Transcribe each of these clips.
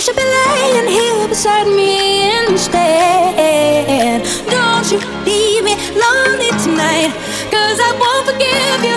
you should be laying here beside me instead. Don't you leave me lonely tonight. Cause I won't forgive you,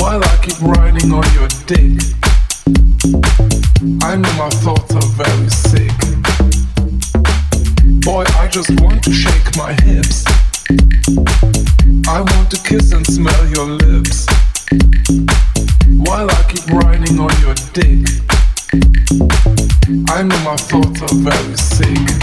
While I keep riding on your dick I know my thoughts are very sick. Boy, I just want to shake my hips. I want to kiss and smell your lips while I keep riding on your dick. I know my thoughts are very sick.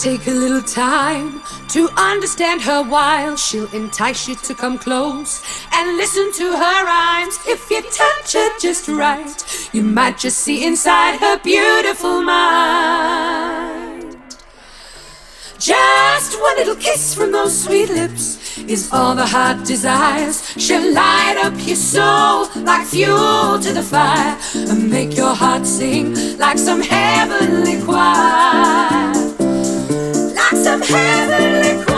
take a little time to understand her while she'll entice you to come close and listen to her rhymes. If you touch her just right, you might just see inside her beautiful mind. Just one little kiss from those sweet lips is all the heart desires. She'll light up your soul like fuel to the fire and make your heart sing like some heavenly choir heavenly